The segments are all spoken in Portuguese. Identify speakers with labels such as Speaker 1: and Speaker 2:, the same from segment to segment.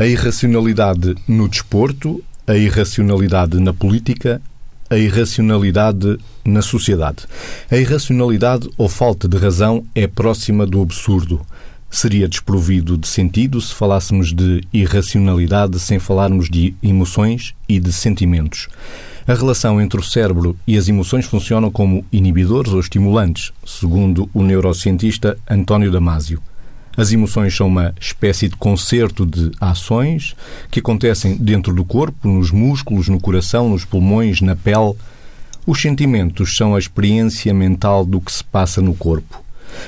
Speaker 1: A irracionalidade no desporto, a irracionalidade na política, a irracionalidade na sociedade. A irracionalidade ou falta de razão é próxima do absurdo. Seria desprovido de sentido se falássemos de irracionalidade sem falarmos de emoções e de sentimentos. A relação entre o cérebro e as emoções funcionam como inibidores ou estimulantes, segundo o neurocientista António Damasio. As emoções são uma espécie de concerto de ações que acontecem dentro do corpo, nos músculos, no coração, nos pulmões, na pele. Os sentimentos são a experiência mental do que se passa no corpo.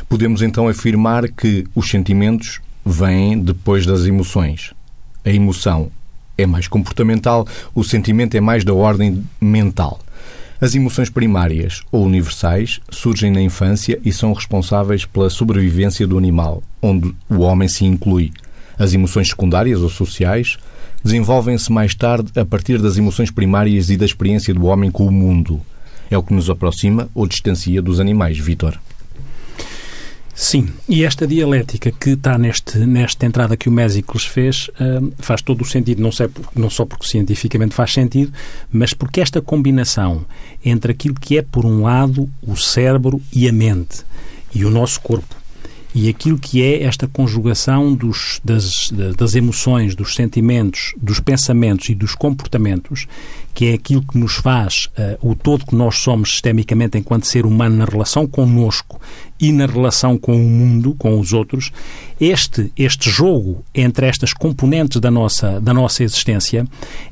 Speaker 1: Podemos então afirmar que os sentimentos vêm depois das emoções. A emoção é mais comportamental, o sentimento é mais da ordem mental. As emoções primárias ou universais surgem na infância e são responsáveis pela sobrevivência do animal, onde o homem se inclui. As emoções secundárias ou sociais desenvolvem-se mais tarde a partir das emoções primárias e da experiência do homem com o mundo. É o que nos aproxima ou distancia dos animais, Vitor.
Speaker 2: Sim, e esta dialética que está neste, nesta entrada que o Mésicles fez uh, faz todo o sentido, não, sei, não só porque cientificamente faz sentido, mas porque esta combinação entre aquilo que é, por um lado, o cérebro e a mente e o nosso corpo, e aquilo que é esta conjugação dos, das, das emoções, dos sentimentos, dos pensamentos e dos comportamentos, que é aquilo que nos faz uh, o todo que nós somos sistemicamente enquanto ser humano na relação connosco e na relação com o mundo, com os outros, este, este jogo entre estas componentes da nossa, da nossa existência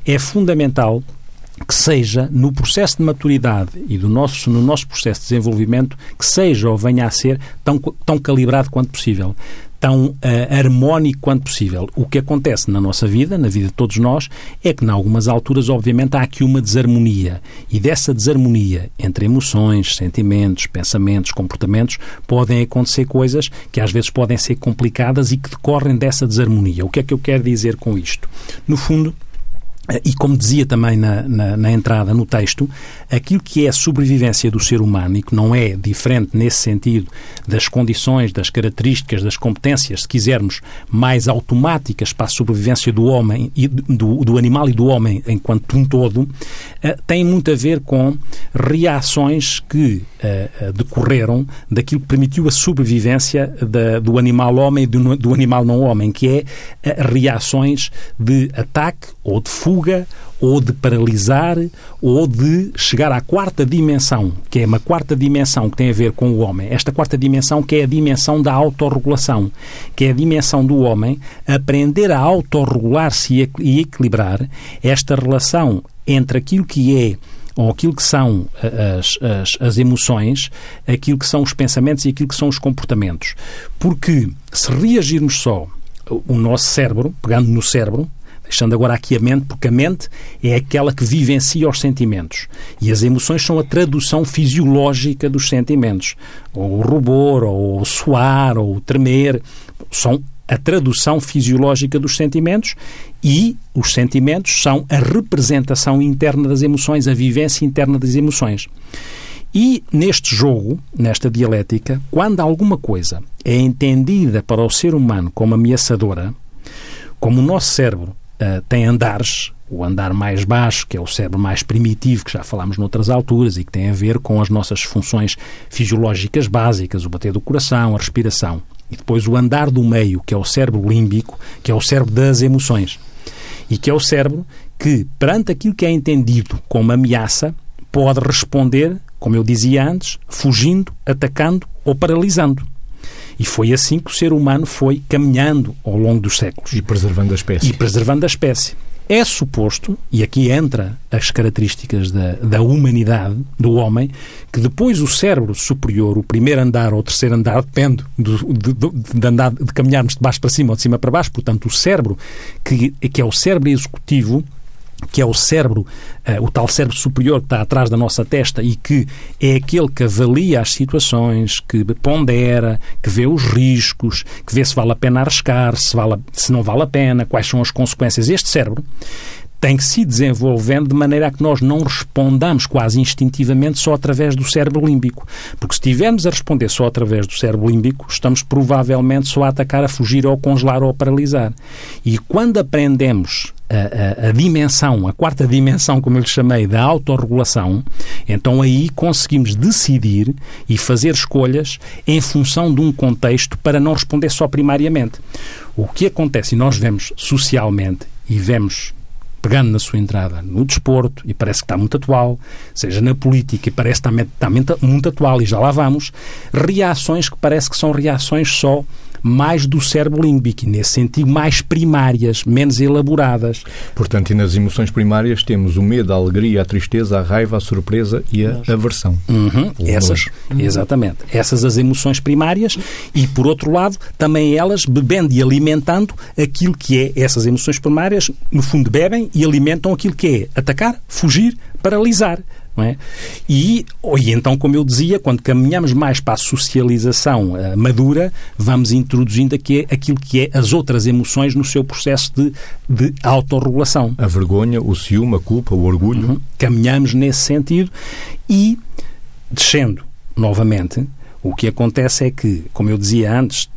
Speaker 2: é fundamental que seja no processo de maturidade e do nosso, no nosso processo de desenvolvimento, que seja ou venha a ser tão, tão calibrado quanto possível tão uh, harmónico quanto possível. O que acontece na nossa vida, na vida de todos nós, é que, em algumas alturas, obviamente, há aqui uma desarmonia. E dessa desarmonia entre emoções, sentimentos, pensamentos, comportamentos, podem acontecer coisas que às vezes podem ser complicadas e que decorrem dessa desarmonia. O que é que eu quero dizer com isto? No fundo, e como dizia também na, na, na, entrada, no texto, aquilo que é a sobrevivência do ser humano e que não é diferente nesse sentido das condições, das características, das competências, se quisermos, mais automáticas para a sobrevivência do homem, e do, do animal e do homem enquanto um todo, uh, tem muito a ver com reações que uh, decorreram daquilo que permitiu a sobrevivência da, do animal homem e do, do animal não homem, que é reações de ataque ou de fuga fuga ou de paralisar ou de chegar à quarta dimensão, que é uma quarta dimensão que tem a ver com o homem. Esta quarta dimensão que é a dimensão da autorregulação, que é a dimensão do homem aprender a autorregular-se e equilibrar esta relação entre aquilo que é ou aquilo que são as, as, as, emoções, aquilo que são os pensamentos e aquilo que são os comportamentos. Porque se reagirmos só o nosso cérebro, pegando no cérebro, Deixando agora aqui a mente, porque a mente é aquela que vivencia os sentimentos. E as emoções são a tradução fisiológica dos sentimentos. Ou o rubor, ou o suar, ou o tremer. São a tradução fisiológica dos sentimentos e os sentimentos são a representação interna das emoções, a vivência interna das emoções. E neste jogo, nesta dialética, quando alguma coisa é entendida para o ser humano como ameaçadora, como o nosso cérebro uh, tem andares, o andar mais baixo, que é o cérebro mais primitivo, que já falámos noutras alturas e que tem a ver com as nossas funções fisiológicas básicas, o bater do coração, a respiração. E depois o andar do meio, que é o cérebro límbico, que é o cérebro das emoções. E que é o cérebro que, perante aquilo que é entendido como ameaça, pode responder, como eu dizia antes, fugindo, atacando ou paralisando. E foi assim que o ser humano foi caminhando ao longo dos séculos.
Speaker 1: E preservando a espécie.
Speaker 2: E preservando a espécie. É suposto, e aqui entra as características da, da humanidade, do homem, que depois o cérebro superior, o primeiro andar ou o terceiro andar, depende do, de, de, andar, de caminharmos de baixo para cima ou de cima para baixo, portanto, o cérebro, que, que é o cérebro executivo, que é o cérebro, uh, o tal cérebro superior que está atrás da nossa testa e que é aquele que avalia as situações, que pondera, que vê os riscos, que vê se vale a pena arriscar, se, vale, se não vale a pena, quais são as consequências. Este cérebro tem que se desenvolvendo de maneira a que nós não respondamos quase instintivamente só através do cérebro límbico. Porque se estivermos a responder só através do cérebro límbico, estamos provavelmente só a atacar, a fugir ou a congelar ou a paralisar. E quando aprendemos a, a, a, dimensão, a quarta dimensão, como eu lhe chamei, da autorregulação, então aí conseguimos decidir e fazer escolhas em função de um contexto para não responder só primariamente. O que acontece, e nós vemos socialmente e vemos pegando na sua entrada no desporto, e parece que está muito atual, seja na política, e parece que está, muito atual, e já lá vamos, reações que parece que são reações só mais do cérebro límbico, nesse sentido, mais primárias, menos elaboradas.
Speaker 1: Portanto, e nas emoções primárias temos o medo, a alegria, a tristeza, a raiva, a surpresa e a aversão.
Speaker 2: Uhum. Essas, exatamente. Essas as emoções primárias e, por outro lado, também elas bebendo e alimentando aquilo que é essas emoções primárias, no fundo bebem e alimentam aquilo que é atacar, fugir, paralisar. Não é? e, e então, como eu dizia, quando caminhamos mais para a socialização uh, madura, vamos introduzindo aqui aquilo que é as outras emoções no seu processo de, de autorregulação.
Speaker 1: A vergonha, o ciúme, a culpa, o orgulho. Uhum.
Speaker 2: Caminhamos nesse sentido e, descendo novamente, o que acontece é que, como eu dizia antes,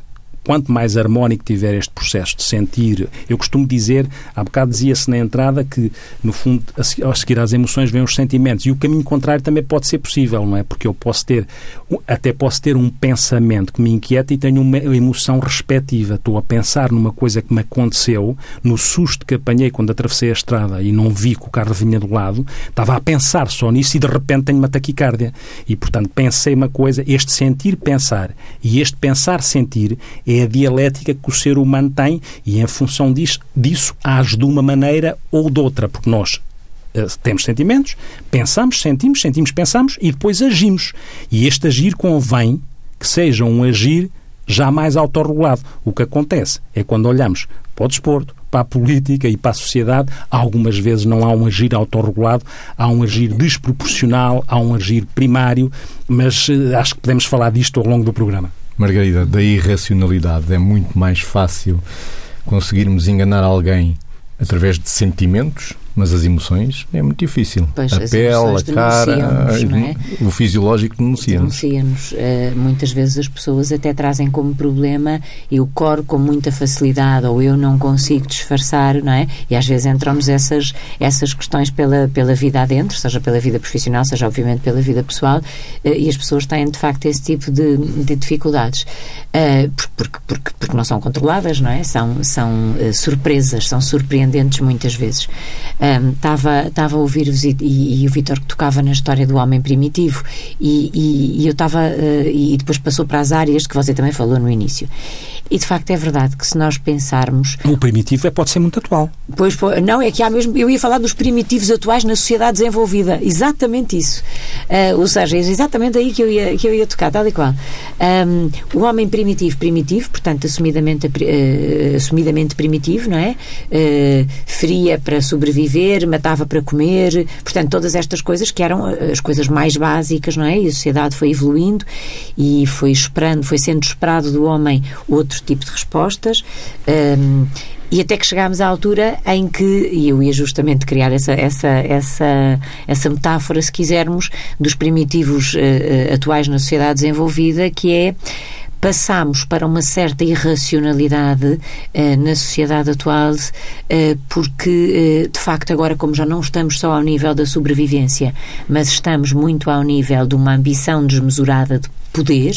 Speaker 2: quanto mais harmónico tiver este processo de sentir, eu costumo dizer, há bocado dizia-se na entrada que, no fundo, a seguir às emoções vêm os sentimentos. E o caminho contrário também pode ser possível, não é? Porque eu posso ter, até posso ter um pensamento que me inquieta e tenho uma emoção respectiva. Estou a pensar numa coisa que me aconteceu, no susto que apanhei quando atravessei a estrada e não vi que o carro vinha do lado, estava a pensar só nisso e de repente tenho uma taquicardia. E, portanto, pensei uma coisa, este sentir-pensar e este pensar-sentir é é a dialética que o ser humano tem e, em função disso, disso age de uma maneira ou de outra, porque nós uh, temos sentimentos, pensamos, sentimos, sentimos, pensamos e depois agimos. E este agir convém que seja um agir jamais autorregulado. O que acontece é quando olhamos para o desporto, para a política e para a sociedade, algumas vezes não há um agir autorregulado, há um agir desproporcional, há um agir primário, mas uh, acho que podemos falar disto ao longo do programa.
Speaker 1: Margarida, da irracionalidade é muito mais fácil conseguirmos enganar alguém através de sentimentos mas as emoções é muito difícil.
Speaker 3: Pois,
Speaker 1: a pele, a cara,
Speaker 3: é?
Speaker 1: o fisiológico denuncia-nos.
Speaker 3: Denuncia-nos. Uh, muitas vezes as pessoas até trazem como problema eu coro com muita facilidade ou eu não consigo disfarçar, não é? E às vezes entramos essas, essas questões pela, pela vida adentro, seja pela vida profissional, seja obviamente pela vida pessoal, uh, e as pessoas têm de facto esse tipo de, de dificuldades. Uh, porque, porque, porque não são controladas, não é? São, são surpresas, são surpreendentes muitas vezes estava um, a ouvir-vos e, e, e, o Vitor que tocava na história do homem primitivo e, e, e eu estava uh, e depois passou para as áreas que você também falou no início. E de facto é verdade que se nós pensarmos
Speaker 2: o primitivo é, pode ser muito atual.
Speaker 3: Pois não é que há mesmo eu ia falar dos primitivos atuais na sociedade desenvolvida. Exatamente isso. Uh, ou seja é exatamente aí que eu ia que eu ia tocar tal e qual. Um, o homem primitivo primitivo portanto assumidamente uh, assumidamente primitivo não é? Fria para sobreviver viver, matava para comer, portanto, todas estas coisas que eram eh, as coisas mais básicas, não é? E a sociedade foi evoluindo e foi esperando, foi sendo esperado do homem outro tipo de respostas. Um, e até que chegámos à altura em que, e eu ia justamente criar essa, essa, essa, essa metáfora, se quisermos, dos primitivos uh, atuais na sociedade desenvolvida, que é passamos para uma certa irracionalidade eh, na sociedade atual, eh, porque, eh, de facto, agora, como já não estamos só ao nível da sobrevivência, mas estamos muito ao nível de uma ambição desmesurada de poder,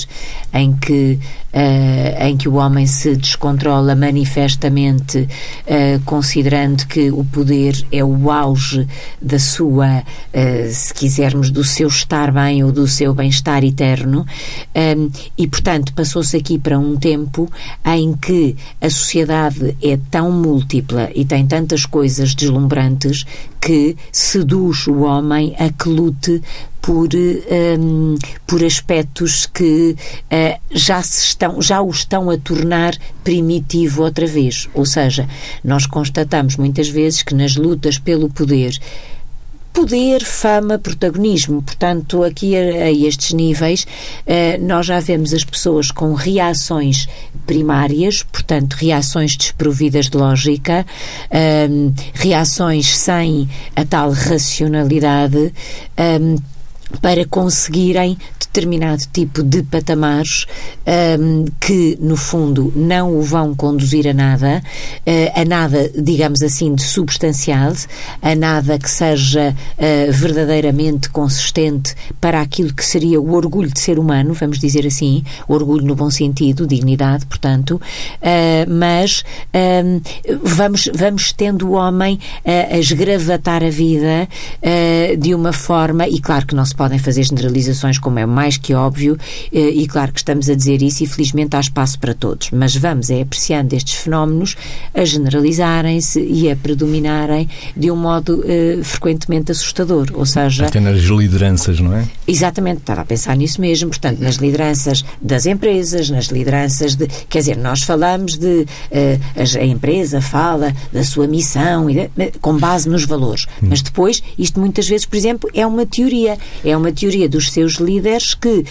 Speaker 3: em que, uh, em que o homem se descontrola manifestamente, uh, considerando que o poder é o auge da sua, uh, se quisermos, do seu estar bem ou do seu bem-estar eterno, um, e, portanto, passou-se aqui para um tempo em que a sociedade é tão múltipla e tem tantas coisas deslumbrantes que seduz o homem a que lute por, um, por aspectos que uh, já, se estão, já o estão a tornar primitivo outra vez. Ou seja, nós constatamos muitas vezes que nas lutas pelo poder poder, fama, protagonismo. Portanto, aqui a, a estes níveis, uh, nós já vemos as pessoas com reações primárias, portanto, reações desprovidas de lógica, uh, reações sem a tal racionalidade. Uh, para conseguirem determinado tipo de patamares um, que, no fundo, não o vão conduzir a nada, uh, a nada, digamos assim, de substancial, a nada que seja uh, verdadeiramente consistente para aquilo que seria o orgulho de ser humano, vamos dizer assim, orgulho no bom sentido, dignidade, portanto, uh, mas um, vamos, vamos tendo o homem a esgravatar a vida de uma forma, e claro que não se podem fazer generalizações, como é mais que óbvio, eh, e claro que estamos a dizer isso e felizmente há espaço para todos, mas vamos é apreciando estes fenómenos a generalizarem-se e a predominarem de um modo uh, frequentemente assustador, ou seja...
Speaker 1: Até nas lideranças, não é?
Speaker 3: Exatamente, estava a pensar nisso mesmo, portanto, nas lideranças das empresas, nas lideranças de... Quer dizer, nós falamos de... Uh, a empresa fala da sua missão com base nos valores, hum. mas depois, isto muitas vezes, por exemplo, é uma teoria, é uma teoria dos seus líderes que uh,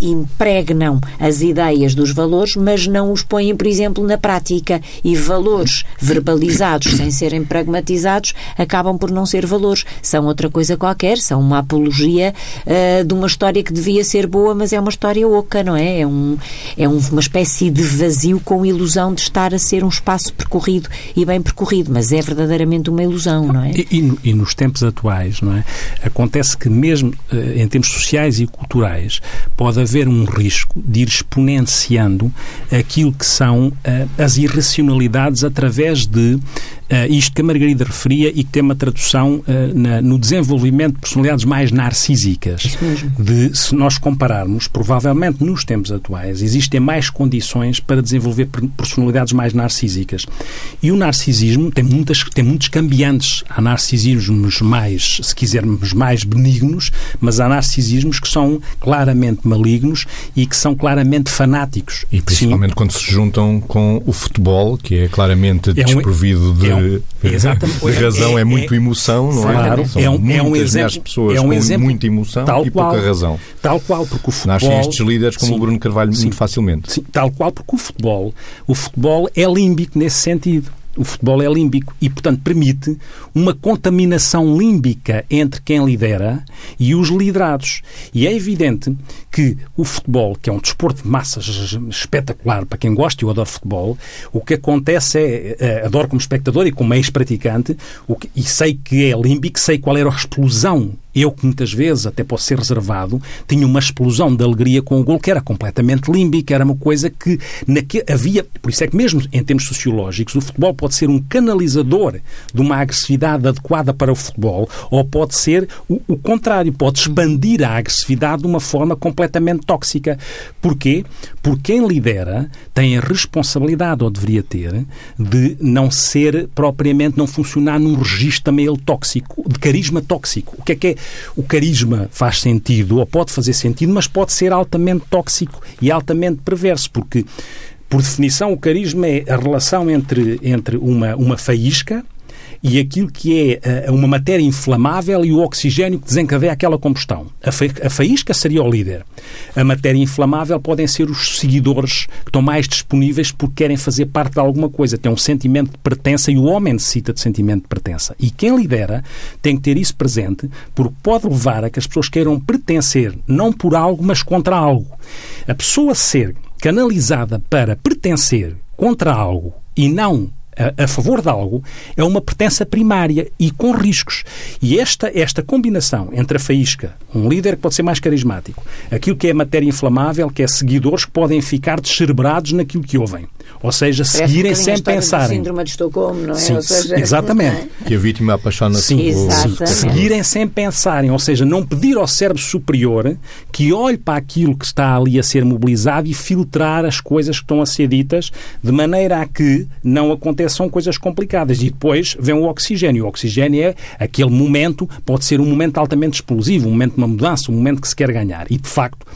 Speaker 3: impregnam as ideias dos valores, mas não os põem, por exemplo, na prática. E valores verbalizados sem serem pragmatizados acabam por não ser valores. São outra coisa qualquer, são uma apologia uh, de uma história que devia ser boa, mas é uma história oca, não é? É, um, é um, uma espécie de vazio com ilusão de estar a ser um espaço percorrido e bem percorrido, mas é verdadeiramente uma ilusão, não é?
Speaker 2: E, e, e nos tempos atuais, não é? Acontece que mesmo em termos sociais e culturais, pode haver um risco de ir exponenciando aquilo que são uh, as irracionalidades através de Uh, isto que a Margarida referia e que tem uma tradução uh, na, no desenvolvimento de personalidades mais narcísicas. De, se nós compararmos, provavelmente nos tempos atuais, existem mais condições para desenvolver personalidades mais narcísicas. E o narcisismo tem, muitas, tem muitos cambiantes. Há narcisismos mais, se quisermos, mais benignos, mas há narcisismos que são claramente malignos e que são claramente fanáticos.
Speaker 1: E principalmente Sim. quando se juntam com o futebol, que é claramente é um, desprovido de de razão, é, é muito emoção, não é? Claro, São é um, é um exemplo, pessoas é um exemplo, com muita emoção tal e qual, pouca razão.
Speaker 2: Tal qual, porque o futebol...
Speaker 1: Nascem estes líderes como sim, o Bruno Carvalho sim, muito facilmente.
Speaker 2: Sim, tal qual, porque o futebol, o futebol é límbico nesse sentido o futebol é límbico e, portanto, permite uma contaminação límbica entre quem lidera e os liderados. E é evidente que o futebol, que é um desporto de massas espetacular para quem gosta, eu adoro futebol, o que acontece é, é adoro como espectador e como ex-praticante, e sei que é límbico, sei qual era a explosão eu, que muitas vezes até posso ser reservado, tinha uma explosão de alegria com o gol que era completamente límbica, era uma coisa que naque, havia. Por isso é que, mesmo em termos sociológicos, o futebol pode ser um canalizador de uma agressividade adequada para o futebol, ou pode ser o, o contrário, pode expandir a agressividade de uma forma completamente tóxica. Porquê? Porque quem lidera tem a responsabilidade, ou deveria ter, de não ser propriamente, não funcionar num registro também ele tóxico, de carisma tóxico. O que é que é? O carisma faz sentido, ou pode fazer sentido, mas pode ser altamente tóxico e altamente perverso, porque, por definição, o carisma é a relação entre, entre uma, uma faísca e aquilo que é uh, uma matéria inflamável e o oxigênio que desencadeia aquela combustão. A, a faísca seria o líder. A matéria inflamável podem ser os seguidores que estão mais disponíveis porque querem fazer parte de alguma coisa, têm um sentimento de pertença e o homem necessita de sentimento de pertença. E quem lidera tem que ter isso presente porque pode levar a que as pessoas queiram pertencer não por algo, mas contra algo. A pessoa ser canalizada para pertencer contra algo e não a, a, favor de algo é uma pertença primária e com riscos. E esta, esta combinação entre a faísca, um líder que pode ser mais carismático, aquilo que é matéria inflamável, que é seguidores que podem ficar descerebrados naquilo que ouvem. Ou seja, Parece seguirem um sem pensarem.
Speaker 3: síndrome de Estocolmo, não é?
Speaker 2: Sim,
Speaker 3: seja,
Speaker 2: exatamente.
Speaker 1: Que a vítima apaixona-se
Speaker 2: sim, sim, Seguirem sem pensarem, ou seja, não pedir ao cérebro superior que olhe para aquilo que está ali a ser mobilizado e filtrar as coisas que estão a ser ditas de maneira a que não aconteçam coisas complicadas. E depois vem o oxigênio. O oxigênio é aquele momento, pode ser um momento altamente explosivo, um momento de uma mudança, um momento que se quer ganhar. E, de facto,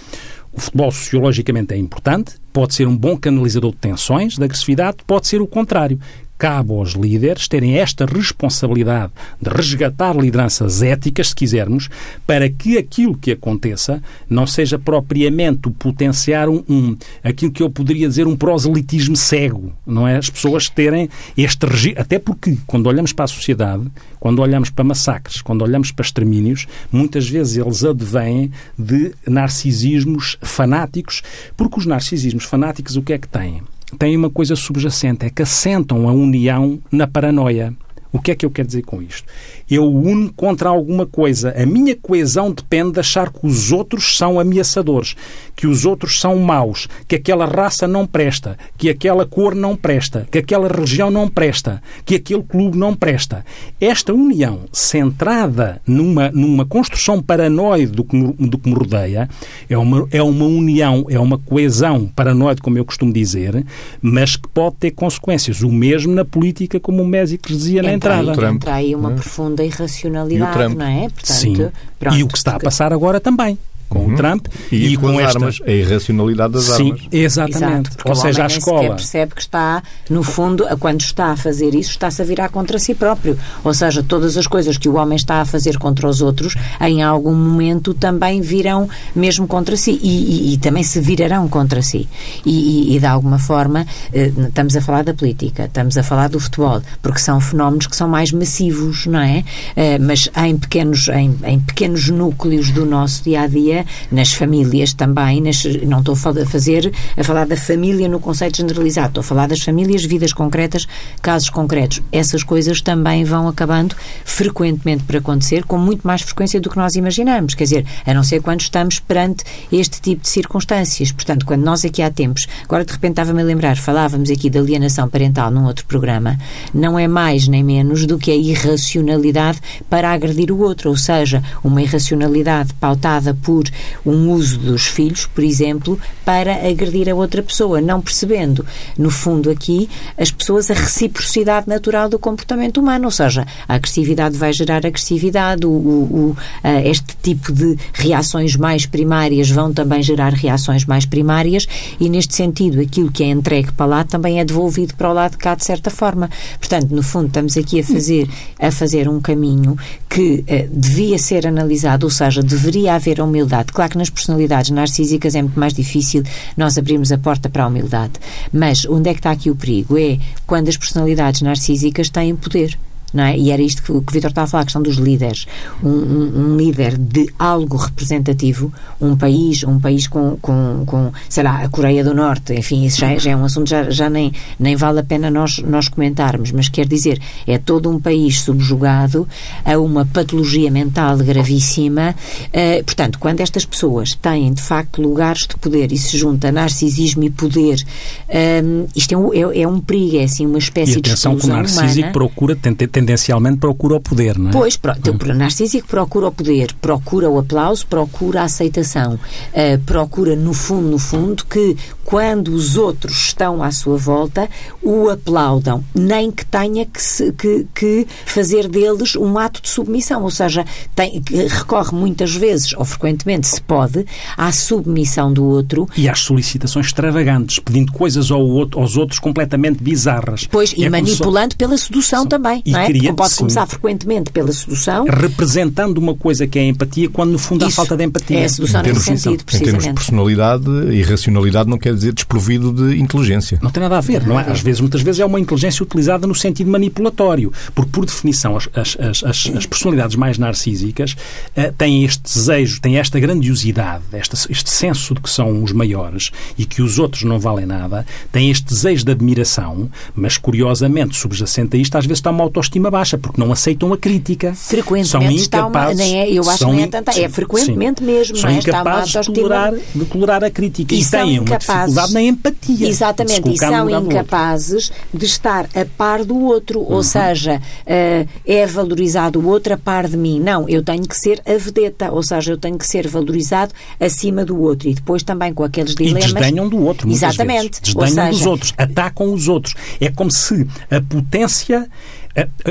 Speaker 2: o futebol sociologicamente é importante, pode ser um bom canalizador de tensões, de agressividade, pode ser o contrário. Cabe aos líderes terem esta responsabilidade de resgatar lideranças éticas, se quisermos, para que aquilo que aconteça não seja propriamente o potenciar um, um aquilo que eu poderia dizer um proselitismo cego, não é? As pessoas terem este regime, até porque quando olhamos para a sociedade, quando olhamos para massacres, quando olhamos para extermínios, muitas vezes eles advêm de narcisismos fanáticos, porque os narcisismos fanáticos o que é que têm? Têm uma coisa subjacente, é que assentam a união na paranoia. O que é que eu quero dizer com isto? Eu uno contra alguma coisa. A minha coesão depende de achar que os outros são ameaçadores, que os outros são maus, que aquela raça não presta, que aquela cor não presta, que aquela região não presta, que aquele clube não presta. Esta união centrada numa, numa construção paranoide do que, do que me rodeia é uma, é uma união, é uma coesão paranoide, como eu costumo dizer, mas que pode ter consequências. O mesmo na política, como o Mésico dizia na entrada.
Speaker 3: Entra aí uma hum. profunda irracionalidade, não é?
Speaker 2: Portanto, Sim. Pronto, e o que está a passar agora também com uhum. o Trump
Speaker 1: e, e com, com esta... armas, a irracionalidade das
Speaker 2: Sim,
Speaker 1: armas.
Speaker 2: exatamente.
Speaker 3: Exato, Ou seja, a escola percebe que está, no fundo, quando está a fazer isso, está-se a virar contra si próprio. Ou seja, todas as coisas que o homem está a fazer contra os outros, em algum momento também virão mesmo contra si e, e, e também se virarão contra si. E, e, de alguma forma, eh, estamos a falar da política, estamos a falar do futebol, porque são fenómenos que são mais massivos, não é? Eh, mas em pequenos, em, em pequenos núcleos do nosso dia a dia nas famílias também, nas, não estou a fazer a falar da família no conceito generalizado, estou a falar das famílias, vidas concretas, casos concretos. Essas coisas também vão acabando frequentemente por acontecer, com muito mais frequência do que nós imaginamos, quer dizer, a não ser quando estamos perante este tipo de circunstâncias. Portanto, quando nós aqui há tempos, agora de repente estava-me a lembrar, falávamos aqui de alienação parental num outro programa, não é mais nem menos do que a irracionalidade para agredir o outro, ou seja, uma irracionalidade pautada por um uso dos filhos, por exemplo, para agredir a outra pessoa, não percebendo, no fundo, aqui, as pessoas a reciprocidade natural do comportamento humano, ou seja, a agressividade vai gerar agressividade, o, o, este tipo de reações mais primárias vão também gerar reações mais primárias e, neste sentido, aquilo que é entregue para lá também é devolvido para o lado de cá, de certa forma. Portanto, no fundo, estamos aqui a fazer, a fazer um caminho que uh, devia ser analisado, ou seja, deveria haver humildade humildade. Claro que nas personalidades narcísicas é muito mais difícil nós abrirmos a porta para a humildade. Mas onde é que está aqui o perigo? É quando as personalidades narcísicas têm poder. É? E era isto que, o Vitor estava a falar, a questão dos líderes. Um, um, um, líder de algo representativo, um país, um país com, com, com sei lá, a Coreia do Norte, enfim, isso já, é, já é um assunto, já, já nem, nem vale a pena nós, nós comentarmos, mas quer dizer, é todo um país subjugado a uma patologia mental gravíssima. Uh, portanto, quando estas pessoas têm, de facto, lugares de poder e se junta narcisismo e poder, uh, isto é um, é, é um perigo, é assim uma espécie
Speaker 2: e atenção
Speaker 3: de exclusão
Speaker 2: que o narcísico procura tentar tendencialmente procura o poder, não é?
Speaker 3: Pois, pro, então, o narcísico procura o poder, procura o aplauso, procura a aceitação, uh, procura, no fundo, no fundo, que quando os outros estão à sua volta, o aplaudam, nem que tenha que, se, que, que fazer deles um ato de submissão, ou seja, tem, recorre muitas vezes, ou frequentemente se pode, à submissão do outro.
Speaker 2: E às solicitações extravagantes, pedindo coisas ao outro, aos outros completamente bizarras.
Speaker 3: Pois, e é manipulando pela sedução também, e não é? Queria, pode sim. começar frequentemente pela sedução.
Speaker 2: Representando uma coisa que é a empatia, quando no fundo há falta de empatia.
Speaker 3: É a sedução nesse sentido, precisamente.
Speaker 1: Em termos de personalidade e racionalidade não quer dizer desprovido de inteligência.
Speaker 2: Não tem nada a ver, não, não é? Às vezes, muitas vezes é uma inteligência utilizada no sentido manipulatório, porque por definição as, as, as, as personalidades mais narcísicas uh, têm este desejo, têm esta grandiosidade, esta, este senso de que são os maiores e que os outros não valem nada, têm este desejo de admiração, mas curiosamente subjacente a isto às vezes está uma autoestima baixa, porque não aceitam a crítica.
Speaker 3: Frequentemente
Speaker 2: são incapazes,
Speaker 3: está uma, nem é, eu acho que nem é tanta, é frequentemente sim, mesmo,
Speaker 2: são
Speaker 3: não é?
Speaker 2: incapazes de tolerar, de tolerar a crítica e, e têm uma dificuldade na empatia.
Speaker 3: Exatamente, e são incapazes de estar a par do outro, uhum. ou seja, uh, é valorizado o outro a par de mim. Não, eu tenho que ser a vedeta, ou seja, eu tenho que ser valorizado acima do outro e depois também com aqueles dilemas.
Speaker 2: E desdenham do outro,
Speaker 3: Exatamente.
Speaker 2: Vezes. Desdenham seja, dos outros, atacam os outros. É como se a potência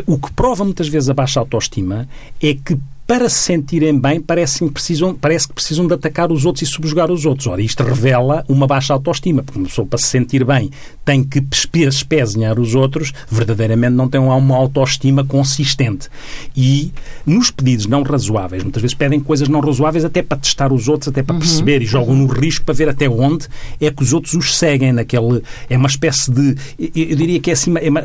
Speaker 2: o que prova muitas vezes a baixa autoestima é que para se sentirem bem, parece que precisam, parece que precisam de atacar os outros e subjugar os outros. Ora, isto revela uma baixa autoestima, porque uma pessoa, para se sentir bem, tem que espezinhar os outros, verdadeiramente não tem uma autoestima consistente. E nos pedidos não razoáveis, muitas vezes pedem coisas não razoáveis até para testar os outros, até para uhum. perceber, e jogam no risco para ver até onde é que os outros os seguem naquele... É uma espécie de... Eu diria que é assim... É uma,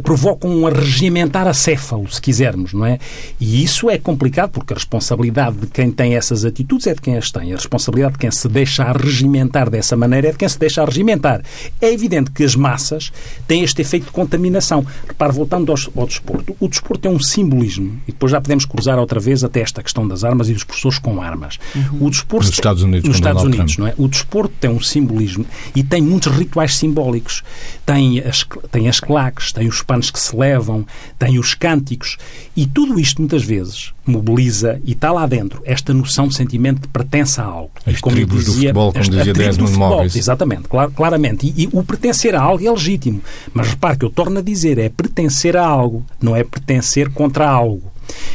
Speaker 2: provocam um arregimentar acéfalo, se quisermos, não é? E isso é complicado porque a responsabilidade de quem tem essas atitudes é de quem as tem. A responsabilidade de quem se deixa arregimentar dessa maneira é de quem se deixa arregimentar. É evidente que as massas têm este efeito de contaminação. Repare, voltando ao, ao desporto, o desporto tem um simbolismo, e depois já podemos cruzar outra vez até esta questão das armas e dos professores com armas.
Speaker 1: Uhum. O desporto, nos Estados Unidos,
Speaker 2: nos Estados Unidos não é? O desporto tem um simbolismo e tem muitos rituais simbólicos. Tem as, tem as claques, tem os panos que se levam, tem os cânticos, e tudo isto muitas vezes mobiliza e está lá dentro esta noção de sentimento de pertença a algo.
Speaker 1: As como tribos dizia, do futebol, como dizia Desmond Morris.
Speaker 2: Exatamente, clar, claramente. E, e, o pertencer a algo é legítimo. Mas repare que eu torno a dizer, é pertencer a algo, não é pertencer contra algo.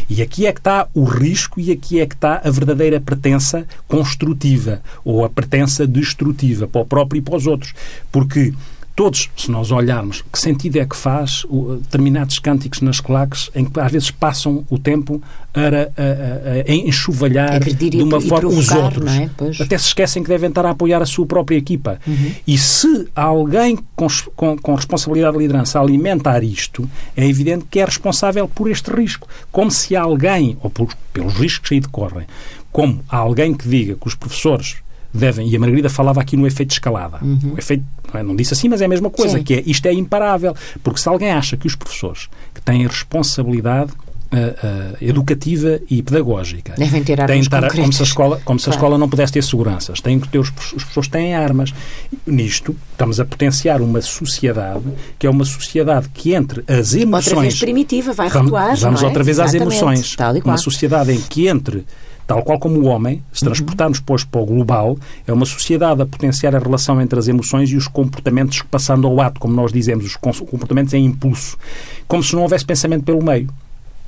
Speaker 2: E aqui é que está o risco e aqui é que está a verdadeira pertença construtiva ou a pertença destrutiva para o próprio e para os outros. Porque todos, se nós olharmos, que sentido é que faz determinados cânticos nas claques em que às vezes passam o tempo a, a, a, a enxovalhar de uma forma os outros. É? Até se esquecem que devem estar a apoiar a sua própria equipa. Uhum. E se alguém com, com, com, responsabilidade de liderança alimentar isto, é evidente que é responsável por este risco. Como se alguém, ou por, pelos riscos que aí decorrem, como alguém que diga que os professores devem, e a Margarida falava aqui no efeito de escalada. Uhum. O efeito, não, é, não, disse assim, mas é a mesma coisa, Sim. que é isto é imparável. Porque se alguém acha que os professores que têm responsabilidade Uh, uh, educativa e pedagógica.
Speaker 3: Devem ter armas
Speaker 2: estar, como se a escola, como se claro. a escola não pudesse ter seguranças. Têm que ter os, os professores têm armas. Nisto estamos a potenciar uma sociedade que é uma sociedade que entre as emoções outra
Speaker 3: vez primitiva vai recuar.
Speaker 2: Vamos,
Speaker 3: é?
Speaker 2: outra vez Exatamente. às emoções. Uma sociedade em que entre Tal qual como o homem, se transportarmos depois para o global, é uma sociedade a potenciar a relação entre as emoções e os comportamentos passando ao ato, como nós dizemos, os comportamentos em impulso. Como se não houvesse pensamento pelo meio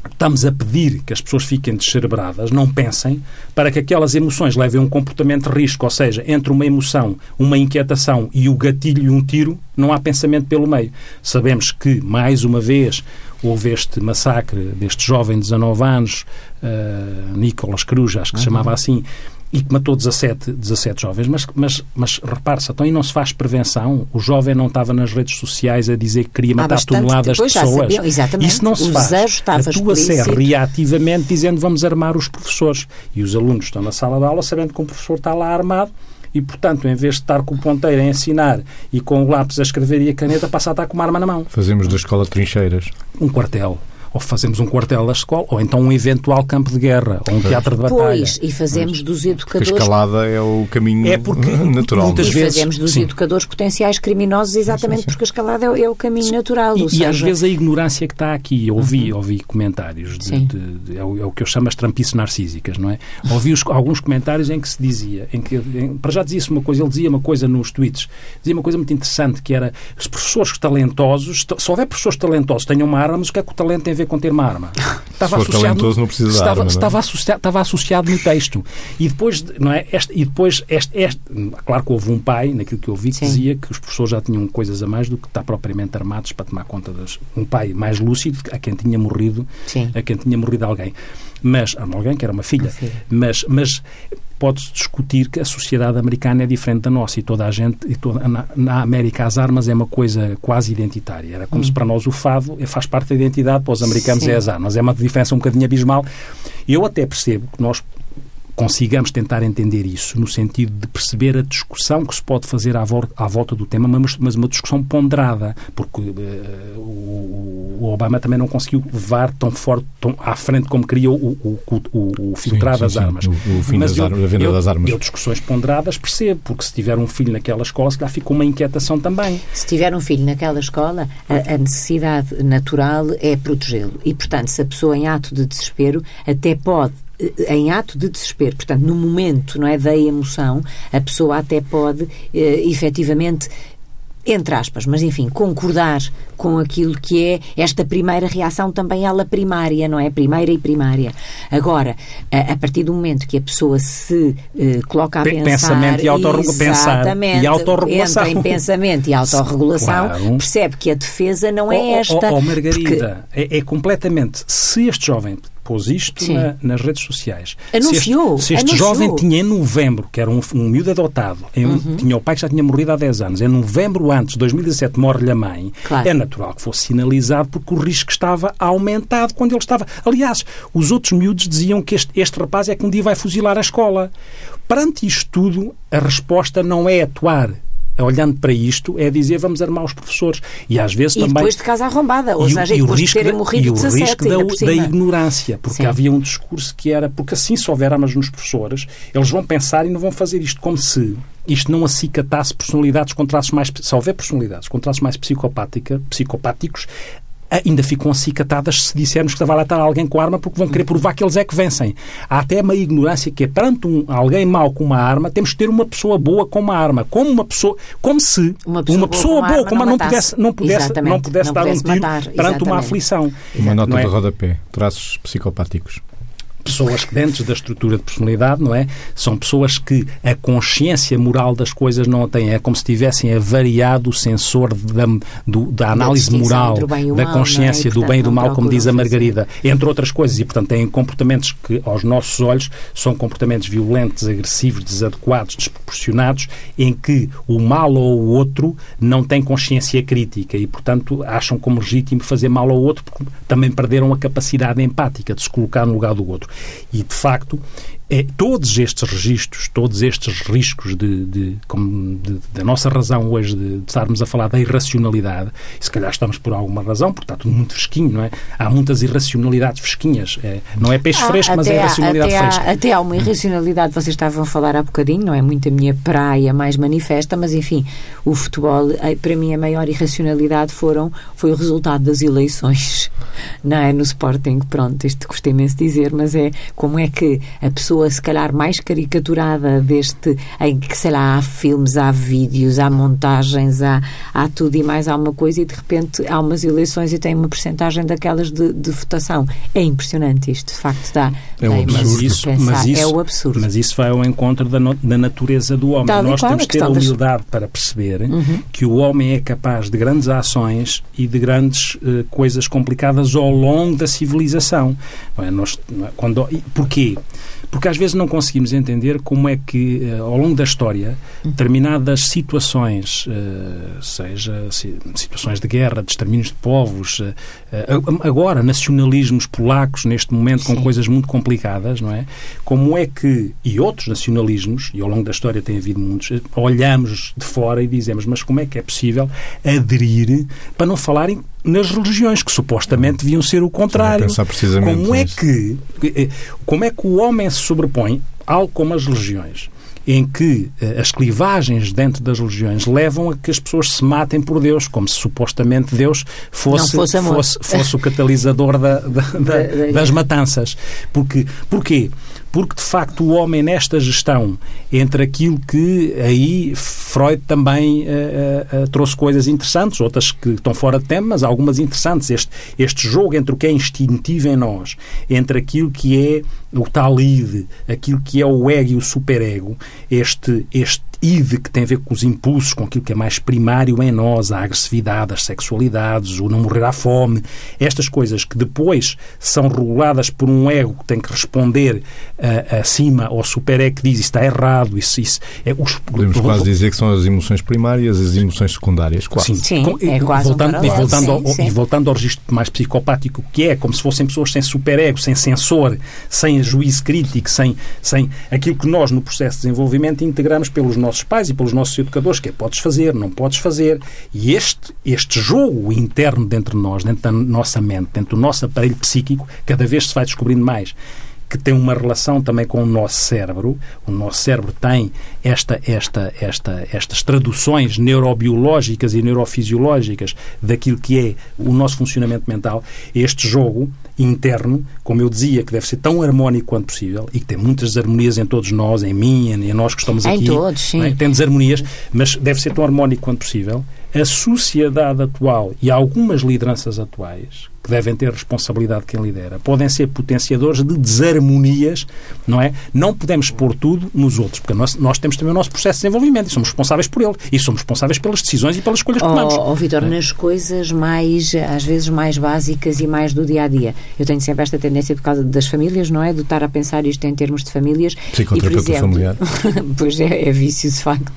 Speaker 2: estamos a pedir que as pessoas fiquem descerebradas, não pensem, para que aquelas emoções levem um comportamento de risco, ou seja, entre uma emoção, uma inquietação e o gatilho e um tiro, não há pensamento pelo meio. Sabemos que, mais uma vez, houve este massacre deste jovem de 19 anos, uh, Nicolas Cruz, acho que se chamava assim, e que matou 17, 17 jovens. Mas, mas, mas repare-se, então aí não se faz prevenção. O jovem não estava nas redes sociais a dizer que queria matar toneladas de pessoas. Isso não se faz. Atua-se é reativamente dizendo vamos armar os professores. E os alunos estão na sala de aula sabendo que o professor está lá armado e, portanto, em vez de estar com o ponteiro a ensinar e com o lápis a escrever e a caneta, passa a estar com uma arma na mão.
Speaker 1: Fazemos da escola trincheiras.
Speaker 2: Um quartel ou fazemos um quartel da escola, ou então um eventual campo de guerra, ou um teatro de batalha.
Speaker 3: Pois, e fazemos dos educadores...
Speaker 1: a escalada é o caminho é porque, natural.
Speaker 3: Muitas e vezes, fazemos dos sim. educadores potenciais criminosos exatamente sim, sim, porque a escalada é, é o caminho natural.
Speaker 2: E, seja... e, às vezes a ignorância que está aqui, eu ouvi, uhum. ouvi comentários, de, de, de, é, o, é, o, que eu chamo as trampices narcísicas, não é? Ouvi os, alguns comentários em que se dizia, em que, em, para já dizia-se uma coisa, ele dizia uma coisa nos tweets, dizia uma coisa muito interessante, que era os professores talentosos, se houver professores talentosos tenham uma arma, mas o que é que o talento tem a ver com ter uma arma?
Speaker 1: estava Se associado, não precisa
Speaker 2: estava,
Speaker 1: arma, não é?
Speaker 2: estava, associado, estava associado no texto. E depois, não é? Este, e depois, este, este, claro que houve um pai, naquilo que eu vi, que Sim. dizia que os professores já tinham coisas a mais do que estar propriamente armados para tomar conta das. Um pai mais lúcido a quem tinha morrido, Sim. a quem tinha morrido alguém. Mas, alguém que era uma filha. Mas, mas pode-se discutir que a sociedade americana é diferente da nossa e toda a gente, e toda, na, na, América as armas é uma coisa quase identitária. Era como hum. se para nós o fado faz parte da identidade, para os americanos Sim. é as armas. É uma diferença um bocadinho abismal. Eu até percebo que nós consigamos tentar entender isso no sentido de perceber a discussão que se pode fazer à, volta, à volta do tema, mas, mas, uma discussão ponderada, porque uh, o, o, Obama também não conseguiu levar tão forte, tão à frente como queria o, o, o, o filtrar sim, das sim, armas.
Speaker 1: O, fim mas das eu, armas, a venda
Speaker 2: eu,
Speaker 1: das armas.
Speaker 2: Eu discussões ponderadas percebo, porque se tiver um filho naquela escola, se calhar ficou uma inquietação também.
Speaker 3: Se tiver um filho naquela escola, a, a necessidade natural é protegê-lo. E, portanto, se a pessoa em ato de desespero até pode em ato de desespero, portanto, no momento não é, da emoção, a pessoa até pode eh, efetivamente entre aspas, mas enfim, concordar com aquilo que é esta primeira reação, também ela primária, não é? Primeira e primária. Agora, a, a partir do momento que a pessoa se uh, coloca a pensar...
Speaker 2: Pensamento e autorregulação. E autorregulação.
Speaker 3: Entra em pensamento e autorregulação, claro. percebe que a defesa não é
Speaker 2: oh,
Speaker 3: esta.
Speaker 2: Oh, oh Margarida, porque... é, é completamente... Se este jovem pôs isto na, nas redes sociais.
Speaker 3: Anunciou.
Speaker 2: Se este, se este
Speaker 3: anunciou.
Speaker 2: jovem tinha em novembro, que era um, um miúdo adotado, em, uhum. tinha o pai que já tinha morrido há 10 anos, em novembro antes de 2017 morre-lhe a mãe, claro. é natural que fosse sinalizado porque o risco estava aumentado quando ele estava. Aliás, os outros miúdos diziam que este, este rapaz é que um dia vai fuzilar a escola. Perante isto tudo, a resposta não é atuar olhando para isto, é dizer vamos armar os professores. E às vezes
Speaker 3: e
Speaker 2: também.
Speaker 3: depois de casa arrombada, ou e, seja, e depois de terem morrido
Speaker 2: e o
Speaker 3: 17,
Speaker 2: risco da, da ignorância, porque Sim. havia um discurso que era porque assim se houver armas nos professores, eles vão pensar e não vão fazer isto como se isto não acicatasse personalidades com traços mais. Se houver personalidades com traços mais psicopática, psicopáticos, ainda ficam acicatadas se dissermos que estava lá estar alguém com arma porque vão querer provar que eles é que vencem. Há até uma ignorância que é perante um, alguém mau com uma arma, temos que ter uma pessoa boa com uma arma. Como uma pessoa, como se
Speaker 3: uma pessoa,
Speaker 2: uma pessoa boa, com uma
Speaker 3: não,
Speaker 2: não pudesse, não pudesse, não pudesse não dar um tiro matar. perante Exatamente. uma aflição.
Speaker 1: Uma nota é? de rodapé, traços psicopáticos
Speaker 2: pessoas que dentro da estrutura de personalidade, não é? São pessoas que a consciência moral das coisas não a têm. É como se tivessem avariado o sensor da, do, da análise da moral, da mal, consciência é? do bem e do mal, como diz a Margarida, entre outras coisas. E, portanto, têm comportamentos que, aos nossos olhos, são comportamentos violentos, agressivos, desadequados, desproporcionados, em que o mal ou o outro não tem consciência crítica e, portanto, acham como legítimo fazer mal ao outro porque também perderam a capacidade empática de se colocar no lugar do outro. E, de facto, é, todos estes registros, todos estes riscos de, de, de, da nossa razão hoje de, de, estarmos a falar da irracionalidade, e se calhar estamos por alguma razão, porque está tudo muito fresquinho, não é? Há muitas irracionalidades fresquinhas. É, não é peixe ah, fresco, mas é irracionalidade
Speaker 3: até
Speaker 2: fresca.
Speaker 3: Há, até há uma irracionalidade, vocês estavam a falar há bocadinho, não é muito a minha praia mais manifesta, mas enfim, o futebol, para mim, a maior irracionalidade foram, foi o resultado das eleições, não é? No Sporting, pronto, isto gostei imenso de dizer, mas é como é que a pessoa pessoa, se calhar, mais caricaturada deste, em que, sei lá, há filmes, há vídeos, há montagens, há, há tudo e mais alguma coisa, e de repente há umas eleições e tem uma percentagem daquelas de, de votação. É impressionante isto, de facto, dá.
Speaker 1: É um absurdo.
Speaker 2: Isso, mas isso, é o absurdo. Mas isso vai ao encontro da, no, da natureza do homem. Tal Nós temos que ter a humildade das... para perceber uhum. que o homem é capaz de grandes ações e de grandes uh, coisas complicadas ao longo da civilização. Não é? Nós, não é? Quando, porquê? Porque às vezes não conseguimos entender como é que, eh, ao longo da história, determinadas situações, eh, seja situações de guerra, de extermínios de povos, eh, agora nacionalismos polacos, neste momento, com Sim. coisas muito complicadas, não é? Como é que, e outros nacionalismos, e ao longo da história tem havido muitos, olhamos de fora e dizemos, mas como é que é possível aderir, para não falarem nas religiões, que supostamente deviam ser o contrário. Como é que como é que o homem se sobrepõe, algo como as religiões, em que uh, as clivagens dentro das religiões levam a que as pessoas se matem por Deus, como se supostamente Deus fosse,
Speaker 3: fosse,
Speaker 2: fosse, fosse, o catalisador da, da, da, das matanças. Porque, porquê? Porque de facto o homem nesta gestão entre aquilo que aí Freud também uh, uh, trouxe coisas interessantes, outras que estão fora de tema, mas algumas interessantes. Este, este jogo entre o que é instintivo em nós, entre aquilo que é o tal id, aquilo que é o ego e o superego, este, este id que tem a ver com os impulsos, com aquilo que é mais primário em nós, a agressividade, as sexualidades, o não morrer à fome, estas coisas que depois são reguladas por um ego que tem que responder uh, acima ao superego que diz isso está errado, isso, isso é
Speaker 1: os, Podemos quase dizer que são as emoções primárias as emoções secundárias, quase.
Speaker 3: Sim, sim é quase
Speaker 2: voltando,
Speaker 3: um
Speaker 2: e, voltando sim, ao, sim. e voltando ao registro mais psicopático que é, como se fossem pessoas sem superego, sem sensor, sem juízo crítico, sem, sem aquilo que nós no processo de desenvolvimento integramos pelos nossos nossos pais e pelos nossos educadores, que é podes fazer, não podes fazer. E este, este jogo interno dentro de nós, dentro da nossa mente, dentro do nosso aparelho psíquico, cada vez se vai descobrindo mais que tem uma relação também com o nosso cérebro. O nosso cérebro tem esta, esta, esta, estas traduções neurobiológicas e neurofisiológicas daquilo que é o nosso funcionamento mental. Este jogo interno, como eu dizia, que deve ser tão harmónico quanto possível e que tem muitas desarmonias em todos nós, em mim, em nós que estamos aqui.
Speaker 3: Em todos, sim. É?
Speaker 2: Tem desarmonias, mas deve ser tão harmónico quanto possível a sociedade atual e algumas lideranças atuais que devem ter responsabilidade quem lidera, podem ser potenciadores de desarmonias, não é? Não podemos pôr tudo nos outros, porque nós, nós temos também o nosso processo de desenvolvimento e somos responsáveis por ele. E somos responsáveis pelas decisões e pelas escolhas que tomamos.
Speaker 3: Oh, oh Vitor, é? nas coisas mais, às vezes, mais básicas e mais do dia a dia. Eu tenho sempre esta tendência por causa das famílias, não é? De estar a pensar isto em termos de famílias.
Speaker 1: Psicoterapeuta familiar.
Speaker 3: pois é, é vício, de facto.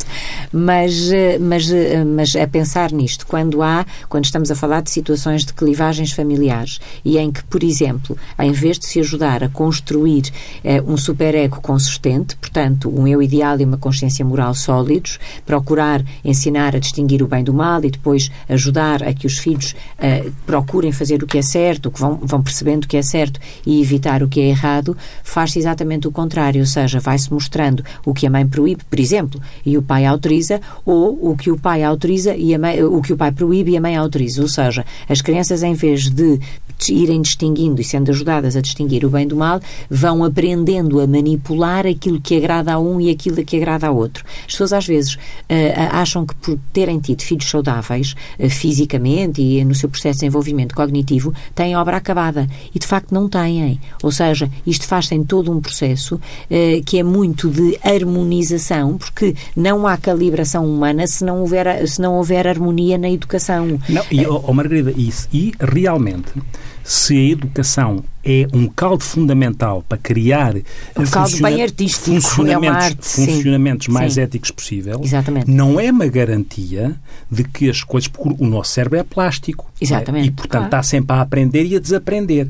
Speaker 3: Mas, eh, mas, eh, mas a pensar nisto, quando há, quando estamos a falar de situações de clivagens familiares, familiares e em que, por exemplo, em vez de se ajudar a construir eh, um superego consistente, portanto, um eu ideal e uma consciência moral sólidos, procurar ensinar a distinguir o bem do mal e depois ajudar a que os filhos eh, procurem fazer o que é certo, que vão, vão percebendo o que é certo e evitar o que é errado, faz-se exatamente o contrário, ou seja, vai-se mostrando o que a mãe proíbe, por exemplo, e o pai autoriza, ou o que o pai autoriza e mãe, o que o pai proíbe e a mãe autoriza, ou seja, as crianças em vez de de irem distinguindo e sendo ajudadas a distinguir o bem do mal, vão aprendendo a manipular aquilo que agrada a um e aquilo que agrada a outro. As pessoas às vezes uh, acham que por terem tido filhos saudáveis uh, fisicamente e no seu processo de desenvolvimento cognitivo têm obra acabada e de facto não têm. Ou seja, isto faz-se em todo um processo uh, que é muito de harmonização, porque não há calibração humana se não houver, se não houver harmonia na educação.
Speaker 2: Não, e, oh, Margarida, isso, e realmente se a educação é um caldo fundamental para criar
Speaker 3: um caldo bem artístico,
Speaker 2: é funcionamentos, é arte, funcionamentos mais sim. éticos possível, Exatamente. não é uma garantia de que as coisas. Porque o nosso cérebro é plástico.
Speaker 3: Exatamente.
Speaker 2: É? E, portanto, claro. está sempre a aprender e a desaprender.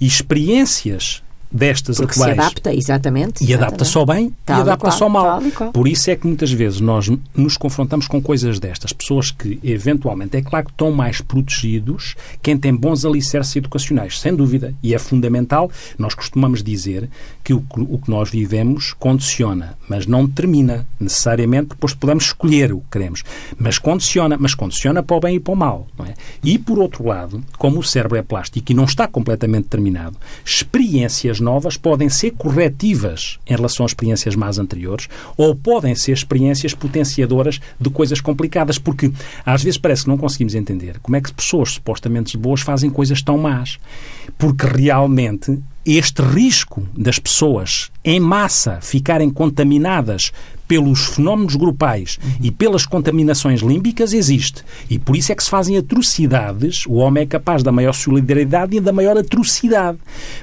Speaker 2: E experiências destas
Speaker 3: Porque
Speaker 2: atuais.
Speaker 3: se adapta, exatamente.
Speaker 2: E adapta-se ao bem tal e adapta-se ao mal. Por isso é que muitas vezes nós nos confrontamos com coisas destas. Pessoas que, eventualmente, é claro que estão mais protegidos quem tem bons alicerces educacionais, sem dúvida. E é fundamental. Nós costumamos dizer que o, o que nós vivemos condiciona, mas não determina necessariamente, depois podemos escolher o que queremos. Mas condiciona, mas condiciona para o bem e para o mal. Não é? E, por outro lado, como o cérebro é plástico e não está completamente determinado, experiências novas podem ser corretivas em relação às experiências mais anteriores ou podem ser experiências potenciadoras de coisas complicadas, porque às vezes parece que não conseguimos entender como é que pessoas supostamente boas fazem coisas tão más. Porque realmente este risco das pessoas em massa ficarem contaminadas pelos fenómenos grupais uhum. e pelas contaminações límbicas existe. E por isso é que se fazem atrocidades. O homem é capaz da maior solidariedade e da maior atrocidade.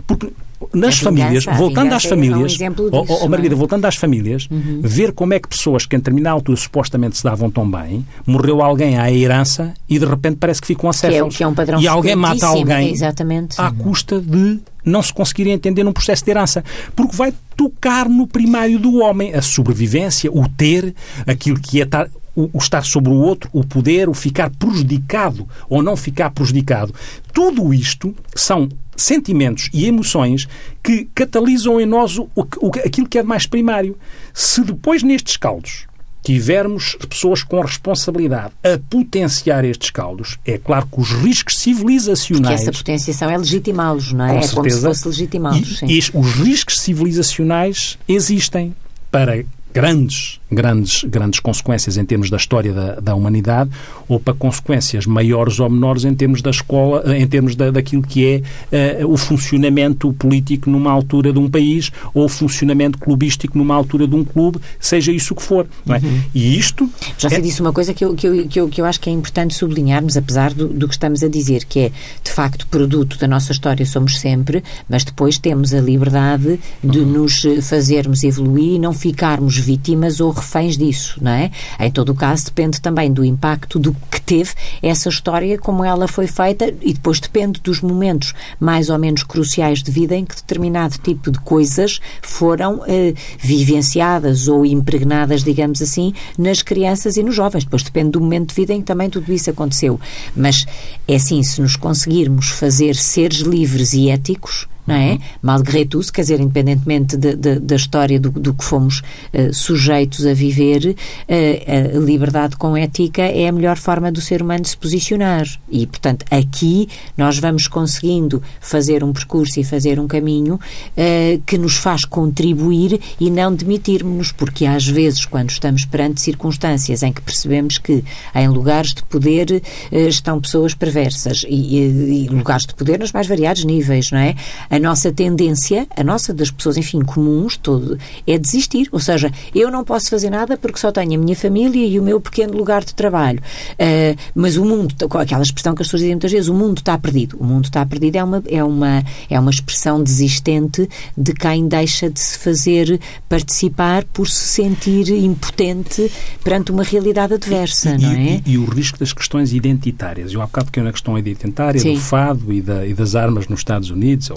Speaker 2: Porque nas famílias, voltando às famílias, é um oh, oh, Margarida, é? voltando às famílias, uhum. ver como é que pessoas que em determinada altura supostamente se davam tão bem, morreu alguém à herança e de repente parece que ficam acéfalos.
Speaker 3: Que é, que é um padrão
Speaker 2: e alguém mata alguém
Speaker 3: Exatamente.
Speaker 2: à custa de não se conseguirem entender num processo de herança. Porque vai tocar no primário do homem a sobrevivência, o ter, aquilo que é estar o, o, estar sobre o outro, o poder, o ficar prejudicado ou não ficar prejudicado. Tudo isto são sentimentos e emoções que catalisam em nós o, o, aquilo que é mais primário. Se depois nestes caldos tivermos pessoas com responsabilidade a potenciar estes caldos, é claro que os riscos civilizacionais.
Speaker 3: Porque essa potenciação é legitimá-los, não é?
Speaker 2: Com
Speaker 3: é
Speaker 2: certeza,
Speaker 3: como se fosse legitimá-los.
Speaker 2: E os riscos civilizacionais existem para grandes, grandes, grandes consequências em termos da história da, da humanidade ou para consequências maiores ou menores em termos da escola, em termos da, daquilo que é uh, o funcionamento político numa altura de um país ou o funcionamento clubístico numa altura de um clube, seja isso o que for. É? Uhum. E isto...
Speaker 3: Já se é... disse uma coisa que eu, que, eu, que, eu, que eu acho que é importante sublinharmos, apesar do, do que estamos a dizer, que é, de facto, produto da nossa história somos sempre, mas depois temos a liberdade de uhum. nos fazermos evoluir e não ficarmos vítimas ou reféns disso, não é? Em todo o caso, depende também do impacto do que teve essa história, como ela foi feita, e depois depende dos momentos mais ou menos cruciais de vida em que determinado tipo de coisas foram eh, vivenciadas ou impregnadas, digamos assim, nas crianças e nos jovens. Depois depende do momento de vida em que também tudo isso aconteceu. Mas é assim, se nos conseguirmos fazer seres livres e éticos, não é? Uhum. Malgré tout, quer dizer, independentemente de, de, da história do, do que fomos uh, sujeitos a viver, uh, a liberdade com ética é a melhor forma do ser humano se posicionar. E, portanto, aqui nós vamos conseguindo fazer um percurso e fazer um caminho uh, que nos faz contribuir e não demitirmos-nos, porque às vezes, quando estamos perante circunstâncias em que percebemos que em lugares de poder estão pessoas perversas e, e, e lugares de poder nos mais variados níveis, não é? A nossa tendência, a nossa das pessoas, enfim, comuns, todo, é desistir. Ou seja, eu não posso fazer nada porque só tenho a minha família e o meu pequeno lugar de trabalho. Uh, mas o mundo, aquela expressão que as pessoas dizem muitas vezes, o mundo está perdido. O mundo está perdido é uma, é uma, é uma expressão desistente de quem deixa de se fazer participar por se sentir impotente perante uma realidade adversa,
Speaker 2: e,
Speaker 3: não é?
Speaker 2: E, e, o risco das questões identitárias. Eu há bocado pequeno na questão identitária, Sim. do fado e, da, e das armas nos Estados Unidos.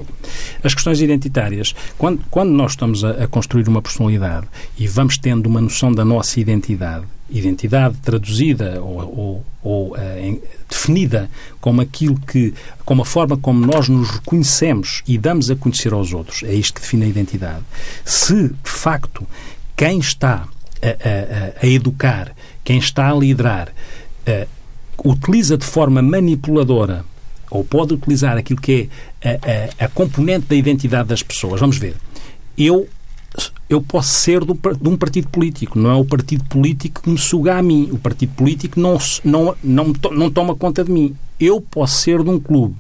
Speaker 2: As questões identitárias. Quando, quando nós estamos a, a construir uma personalidade e vamos tendo uma noção da nossa identidade, identidade traduzida ou, ou, ou uh, em, definida como aquilo que, como a forma como nós nos reconhecemos e damos a conhecer aos outros, é isto que define a identidade. Se, de facto, quem está a, a, a educar, quem está a liderar, uh, utiliza de forma manipuladora ou pode utilizar aquilo que é a, a, a componente da identidade das pessoas. Vamos ver. Eu eu posso ser do, de um partido político, não é o partido político que me suga a mim. O partido político não, não, não, não toma conta de mim. Eu posso ser de um clube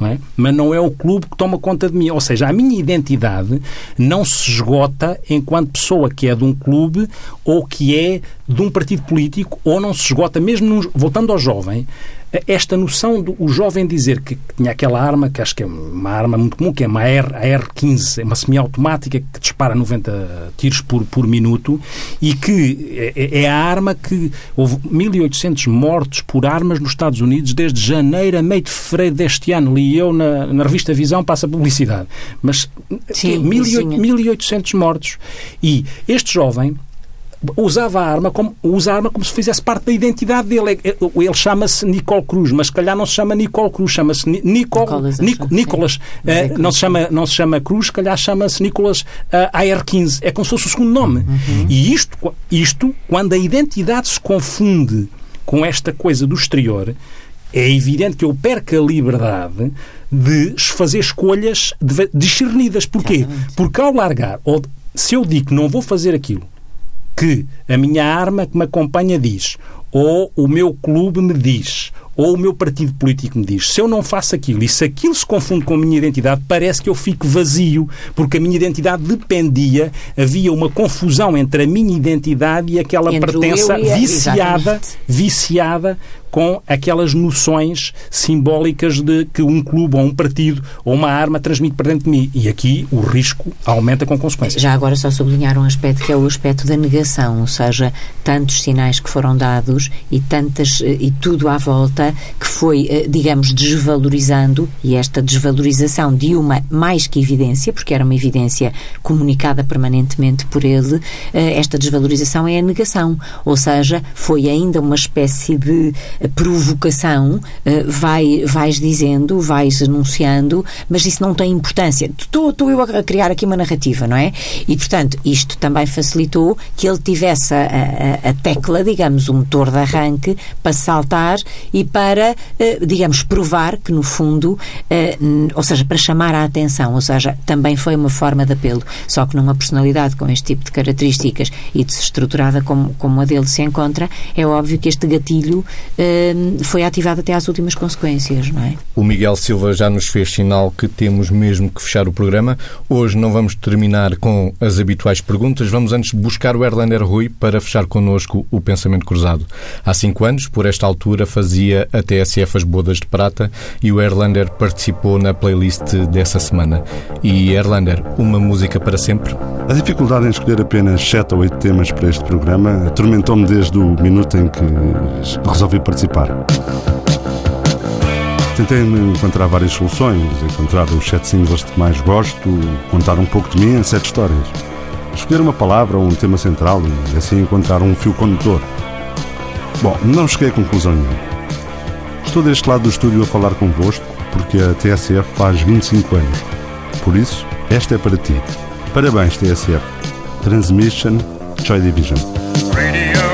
Speaker 2: não é? mas não é o clube que toma conta de mim. Ou seja, a minha identidade não se esgota enquanto pessoa que é de um clube ou que é de um partido político, ou não se esgota, mesmo no, voltando ao jovem, esta noção do o jovem dizer que, que, tinha aquela arma, que acho que é uma arma muito comum, que é uma R, a R15, é uma semiautomática que dispara 90 tiros por, por minuto e que é, é, é a arma que houve 1.800 mortos por armas nos Estados Unidos desde janeiro a meio de fevereiro deste ano. Li eu na, na revista Visão, passa publicidade. Mas Sim, 1.800 mortos. E este jovem usava a arma como, usa a arma como se fizesse parte da identidade dele. É, é, ele chama-se Nicole Cruz, mas se calhar não se chama Nicole Cruz, chama-se Nicole, Nicolas. Nicolas uh, não, se chama, não se chama Cruz, se calhar chama-se Nicolas uh, eh, AR-15. É como se fosse o segundo nome. Uhum. E isto, isto, quando a identidade se confunde com esta coisa do exterior, é evidente que eu perco a liberdade de fazer escolhas discernidas. Porquê? Porque ao largar, ou se eu digo que não vou fazer aquilo que a minha arma que me acompanha diz, ou o meu clube me diz, ou o meu partido político me diz, se eu não faço aquilo e se aquilo se confunde com a minha identidade, parece que eu fico vazio, porque a minha identidade dependia, havia uma confusão entre a minha identidade e aquela entre pertença viciada, viciada com aquelas noções simbólicas de que um clube ou um partido ou uma arma transmite para dentro de mim. E aqui o risco aumenta com consequências.
Speaker 3: Já agora só sublinhar um aspecto que é o aspecto da negação, ou seja, tantos sinais que foram dados e tantas e tudo à volta que foi, eh, digamos, desvalorizando e esta desvalorização de uma mais que evidência, porque era uma evidência comunicada permanentemente por ele, eh, esta desvalorização é a negação, ou seja, foi ainda uma espécie de provocação, uh, vai, vais dizendo, vais anunciando, mas isso não tem importância. Estou, eu a criar aqui uma narrativa, não é? E, portanto, isto também facilitou que ele tivesse a, a, a tecla, digamos, o motor de arranque para saltar e para, uh, digamos, provar que, no fundo, uh, ou seja, para chamar a atenção, ou seja, também foi uma forma de apelo. Só que numa personalidade com este tipo de características e desestruturada como, como a dele se encontra, é óbvio que este gatilho foi ativado até às últimas consequências, não é?
Speaker 1: O Miguel Silva já nos fez sinal que temos mesmo que fechar o programa. Hoje não vamos terminar com as habituais perguntas, vamos antes buscar o Erlander Rui para fechar connosco o pensamento cruzado. Há cinco anos, por esta altura, fazia a TSF as Bodas de Prata e o Erlander participou na playlist dessa semana. E Erlander, uma música para sempre?
Speaker 4: A dificuldade em escolher apenas sete ou oito temas para este programa atormentou-me desde o minuto em que resolvi participar participar. Tentei encontrar várias soluções, encontrar os sete singles que mais gosto, contar um pouco de mim em sete histórias. Escolher uma palavra ou um tema central e assim encontrar um fio condutor. Bom, não cheguei a conclusão nenhuma. Estou deste lado do estúdio a falar convosco porque a TSF faz 25 anos.
Speaker 5: Por isso, esta é para ti. Parabéns, TSF. Transmission Joy Division. Radio.